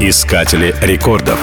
Искатели рекордов.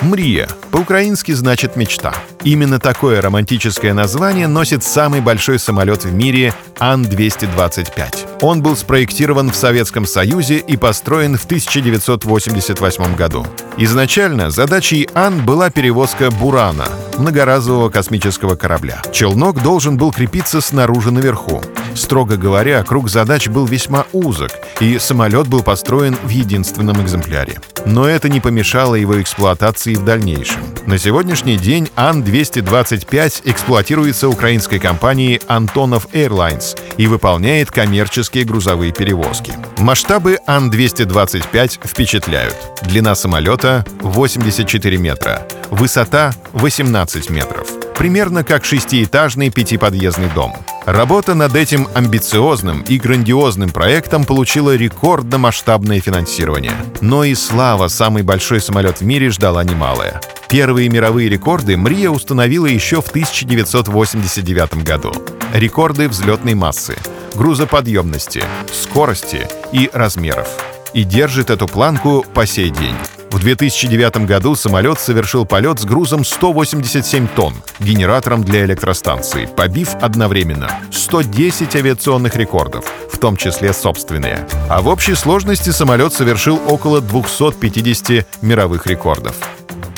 Мрия. По-украински значит «мечта». Именно такое романтическое название носит самый большой самолет в мире Ан-225. Он был спроектирован в Советском Союзе и построен в 1988 году. Изначально задачей Ан была перевозка «Бурана» — многоразового космического корабля. Челнок должен был крепиться снаружи наверху. Строго говоря, круг задач был весьма узок, и самолет был построен в единственном экземпляре. Но это не помешало его эксплуатации в дальнейшем. На сегодняшний день Ан-225 эксплуатируется украинской компанией «Антонов Airlines» и выполняет коммерческие грузовые перевозки. Масштабы Ан-225 впечатляют. Длина самолета — 84 метра, высота — 18 метров. Примерно как шестиэтажный пятиподъездный дом. Работа над этим амбициозным и грандиозным проектом получила рекордно-масштабное финансирование. Но и слава «Самый большой самолет в мире» ждала немалое. Первые мировые рекорды Мрия установила еще в 1989 году. Рекорды взлетной массы, грузоподъемности, скорости и размеров. И держит эту планку по сей день. В 2009 году самолет совершил полет с грузом 187 тонн, генератором для электростанции, побив одновременно 110 авиационных рекордов, в том числе собственные. А в общей сложности самолет совершил около 250 мировых рекордов.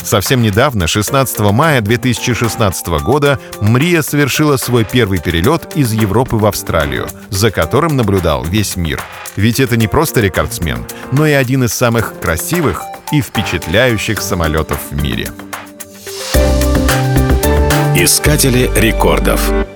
Совсем недавно, 16 мая 2016 года, Мрия совершила свой первый перелет из Европы в Австралию, за которым наблюдал весь мир. Ведь это не просто рекордсмен, но и один из самых красивых и впечатляющих самолетов в мире. Искатели рекордов.